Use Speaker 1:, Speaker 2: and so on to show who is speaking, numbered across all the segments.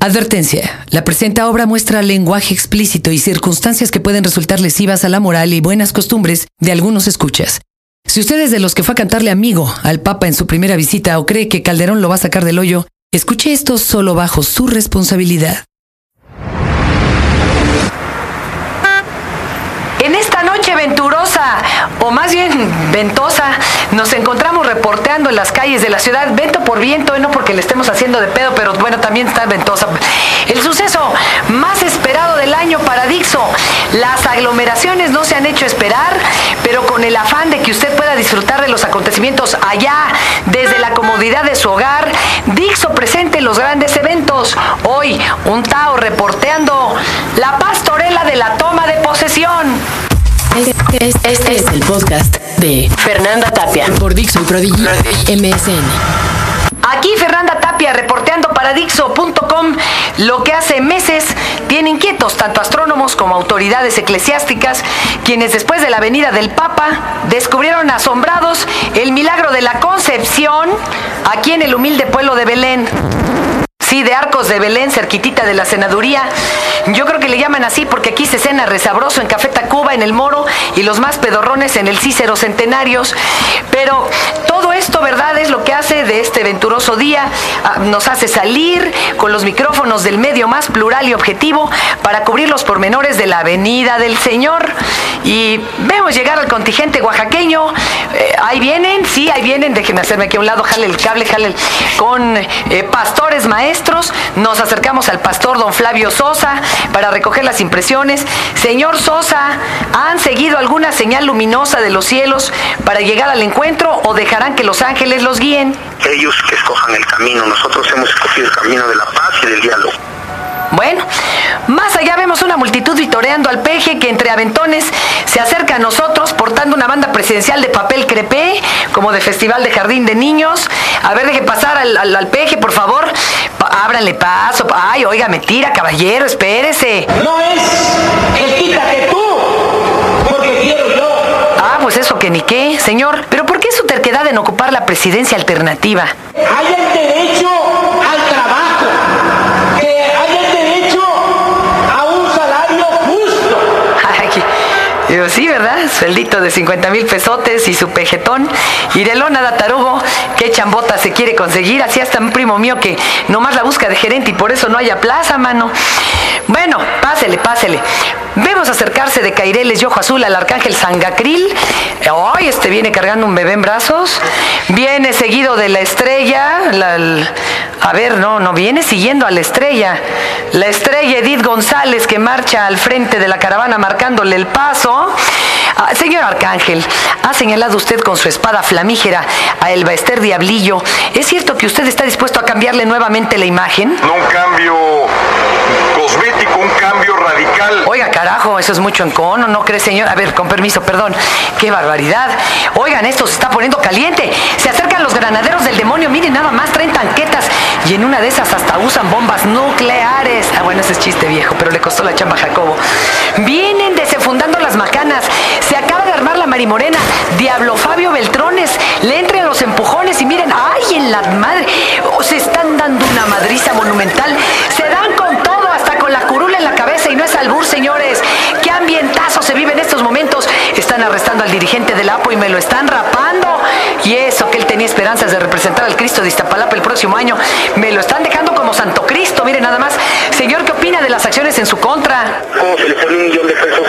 Speaker 1: Advertencia. La presenta obra muestra lenguaje explícito y circunstancias que pueden resultar lesivas a la moral y buenas costumbres de algunos escuchas. Si usted es de los que fue a cantarle amigo al Papa en su primera visita o cree que Calderón lo va a sacar del hoyo, escuche esto solo bajo su responsabilidad.
Speaker 2: En esta venturosa, o más bien ventosa, nos encontramos reporteando en las calles de la ciudad, vento por viento, no porque le estemos haciendo de pedo, pero bueno, también está ventosa. El suceso más esperado del año para Dixo. Las aglomeraciones no se han hecho esperar, pero con el afán de que usted pueda disfrutar de los acontecimientos allá, desde la comodidad de su hogar, Dixo presente los grandes eventos. Hoy, un Tao reporteando la pastorela
Speaker 3: Este, este es el podcast de Fernanda Tapia
Speaker 1: Por Dixo y Prodigy
Speaker 3: MSN.
Speaker 2: Aquí Fernanda Tapia reporteando para Dixo.com lo que hace meses tiene inquietos tanto astrónomos como autoridades eclesiásticas, quienes después de la venida del Papa descubrieron asombrados el milagro de la concepción aquí en el humilde pueblo de Belén. Sí, de Arcos de Belén, cerquitita de la senaduría. Yo creo que le llaman así porque aquí se cena resabroso en Café Tacuba, en el Moro, y los más pedorrones en el Cícero Centenarios. Pero todo esto, ¿verdad?, es lo que hace de este venturoso día. Ah, Nos hace salir con los micrófonos del medio más plural y objetivo para cubrir los pormenores de la Avenida del Señor. Y vemos llegar al contingente oaxaqueño. Eh, ahí vienen, sí, ahí vienen. Déjenme hacerme aquí a un lado, jale el cable, jale el- con eh, pastores maestros. Nos acercamos al pastor don Flavio Sosa para recoger las impresiones. Señor Sosa, ¿han seguido alguna señal luminosa de los cielos para llegar al encuentro o dejarán que los ángeles los guíen?
Speaker 4: ellos que escojan el camino. Nosotros hemos escogido el camino de la paz y del diálogo.
Speaker 2: Bueno, más allá vemos una multitud vitoreando al peje que entre aventones se acerca a nosotros portando una banda presidencial de papel crepé, como de festival de jardín de niños. A ver, deje pasar al, al- al peje, por favor. Pa- ábranle paso. Ay, oiga, me tira, caballero, espérese.
Speaker 5: No es el quítate tú, porque quiero yo.
Speaker 2: Ah, pues eso que ni qué, señor. Pero ¿por qué su terquedad en ocupar la presidencia alternativa?
Speaker 5: Hay
Speaker 2: Sueldito de 50 mil pesotes y su pejetón. Y de lona da tarugo, qué chambota se quiere conseguir. Así hasta un primo mío que nomás la busca de gerente y por eso no haya plaza, mano. Bueno, pásele, pásele. Vemos acercarse de Caireles y Ojo Azul al arcángel Sangacril. Hoy este viene cargando un bebé en brazos. Viene seguido de la estrella. la- el- a ver, no, no, viene siguiendo a la estrella. La estrella Edith González que marcha al frente de la caravana marcándole el paso. Ah, señor Arcángel, ha señalado usted con su espada flamígera a Elba Ester Diablillo. ¿Es cierto que usted está dispuesto a cambiarle nuevamente la imagen?
Speaker 6: No un cambio cosmético, un cambio radical.
Speaker 2: Oiga, carajo, eso es mucho encono, ¿no cree, señor? A ver, con permiso, perdón. ¡Qué barbaridad! Oigan, esto se está poniendo caliente. Se acercan los granaderos del demonio. Miren, nada más traen tanquetas. Y en una de esas hasta usan bombas nucleares. Ah, bueno, ese es chiste viejo, pero le costó la chamba a Jacobo. Vienen desenfundando las macanas. Se acaba de armar la marimorena. Diablo Fabio Beltrones. Le entran los empujones y miren, ¡ay, en la madre! Oh, se están dando una madriza monumental. Se dan con todo, hasta con la curula en la cabeza y no es albur, señores. ¡Qué ambientazo se vive en estos momentos! Están arrestando al dirigente del APO y me lo están rapando. Y eso, que él tenía esperanzas de representar al Cristo de Iztapalapa el próximo año, me lo están dejando como Santo Cristo. Miren nada más. Señor, ¿qué opina de las acciones en su contra?
Speaker 4: ¿Cómo se le pone un millón de pesos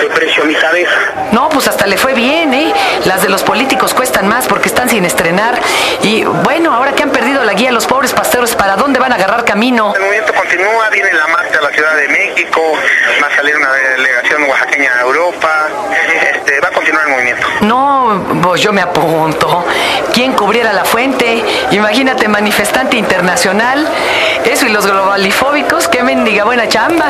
Speaker 4: de precio a mi cabeza?
Speaker 2: No, pues hasta le fue bien, ¿eh? Las de los políticos cuestan más porque están sin estrenar. Y bueno, ahora que han perdido la guía los pobres pasteros, ¿para dónde van a agarrar camino?
Speaker 4: El movimiento continúa, viene la marcha a la Ciudad de México, va a salir una delegación oaxaqueña a Europa, este, va a continuar el movimiento.
Speaker 2: No, pues yo me apunto. ¿Quién cubriera la fuente? Imagínate, manifestante internacional. Eso y los globalifóbicos, qué mendiga buena chamba.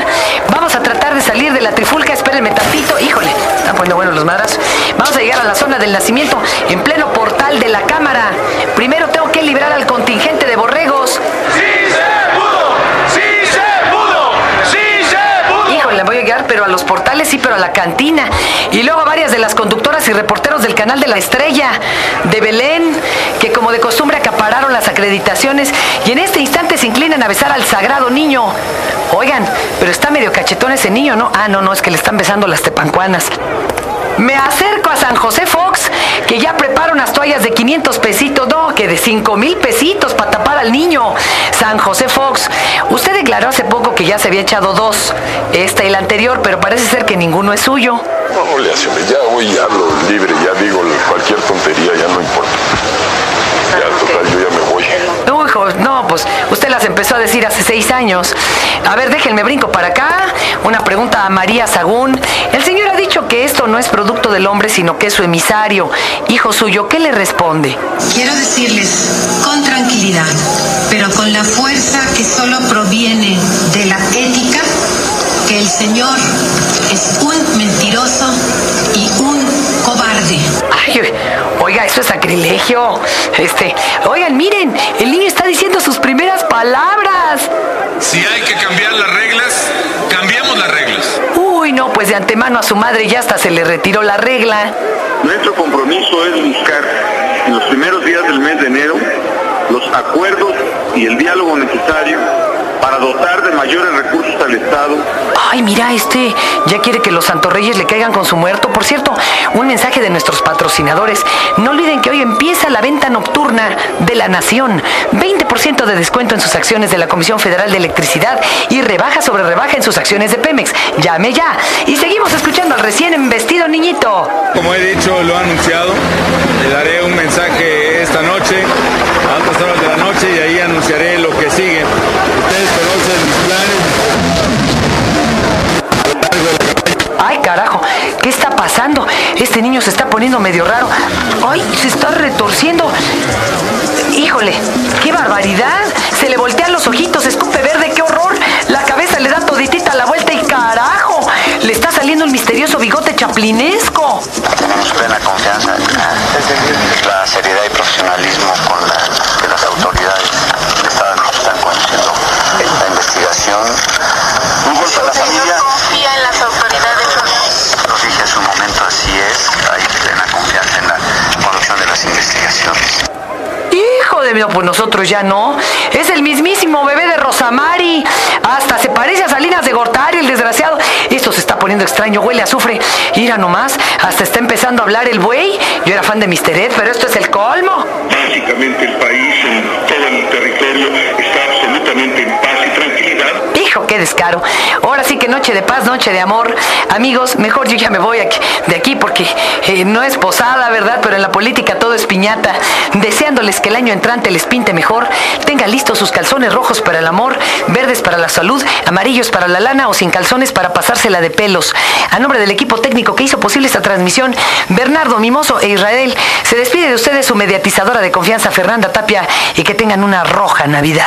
Speaker 2: Vamos a tratar de salir de la trifulca, espérenme tantito. Híjole, están poniendo buenos los madrazos. Vamos a llegar a la zona del nacimiento, en pleno portal de la cámara. Primero tengo que librar al contingente de borregos.
Speaker 6: ¡Sí se pudo! ¡Sí se pudo! ¡Sí se pudo!
Speaker 2: Híjole, voy a llegar, pero a los portales sí, pero a la cantina. Y luego a varias de las conductoras y reporteros del canal de la Estrella, de Belén, de costumbre acapararon las acreditaciones y en este instante se inclinan a besar al sagrado niño. Oigan, pero está medio cachetón ese niño, ¿no? Ah, no, no, es que le están besando las tepancuanas. Me acerco a San José Fox, que ya prepara unas toallas de 500 pesitos, no, que de 5 mil pesitos para tapar al niño. San José Fox, usted declaró hace poco que ya se había echado dos, esta y la anterior, pero parece ser que ninguno es suyo.
Speaker 7: No, le hace, ya voy y hablo libre, ya digo cualquier tontería, ya no importa. Ya, total, yo ya me voy.
Speaker 2: No, hijo, no, pues usted las empezó a decir hace seis años. A ver, déjenme brinco para acá. Una pregunta a María Sagún. El señor ha dicho que esto no es producto del hombre, sino que es su emisario. Hijo suyo, ¿qué le responde?
Speaker 8: Quiero decirles con tranquilidad, pero con la fuerza que solo proviene de la ética, que el Señor es un mentiroso
Speaker 2: eso es sacrilegio. Este, oigan, miren, el niño está diciendo sus primeras palabras.
Speaker 9: Si hay que cambiar las reglas, cambiamos las reglas.
Speaker 2: Uy, no, pues de antemano a su madre ya hasta se le retiró la regla.
Speaker 4: Nuestro compromiso es buscar en los primeros días del mes de enero los acuerdos y el diálogo necesario para dotar de mayores recursos al Estado.
Speaker 2: Ay, mira, este ya quiere que los santorreyes le caigan con su muerto. Por cierto, un mensaje de nuestros patrocinadores. No olviden que hoy empieza la venta nocturna de la Nación. 20% de descuento en sus acciones de la Comisión Federal de Electricidad y rebaja sobre rebaja en sus acciones de Pemex. Llame ya. Y seguimos escuchando al recién embestido niñito.
Speaker 9: Como he dicho, lo he anunciado. Le daré un mensaje esta noche, a altas horas de la noche, y ahí anunciaré lo que sigue.
Speaker 2: ¿Qué está pasando? Este niño se está poniendo medio raro. Ay, se está retorciendo. Híjole, qué barbaridad. Se le voltean los ojitos, escupe verde, qué horror. La cabeza le da toditita la vuelta y carajo. Le está saliendo el misterioso bigote chaplinesco
Speaker 10: confianza en la seriedad y profesionalismo con la que las autoridades del Estado nos están conduciendo la investigación. Un golpe a la familia.
Speaker 8: confía en las autoridades.
Speaker 10: Lo dije hace un momento, así es. Hay plena confianza en la conducción de las investigaciones.
Speaker 2: Mí, pues nosotros ya no. Es el mismísimo bebé de Rosamari. Hasta se parece a Salinas de Gortari, el desgraciado. Esto se está poniendo extraño, huele a azufre. Mira nomás, hasta está empezando a hablar el buey. Yo era fan de Mr. Ed, pero esto es el colmo.
Speaker 4: Básicamente el país en todo el territorio
Speaker 2: Hijo, qué descaro. Ahora sí que noche de paz, noche de amor. Amigos, mejor yo ya me voy de aquí porque eh, no es posada, ¿verdad? Pero en la política todo es piñata. Deseándoles que el año entrante les pinte mejor. Tenga listos sus calzones rojos para el amor, verdes para la salud, amarillos para la lana o sin calzones para pasársela de pelos. A nombre del equipo técnico que hizo posible esta transmisión, Bernardo Mimoso e Israel, se despide de ustedes su mediatizadora de confianza, Fernanda Tapia, y que tengan una roja Navidad.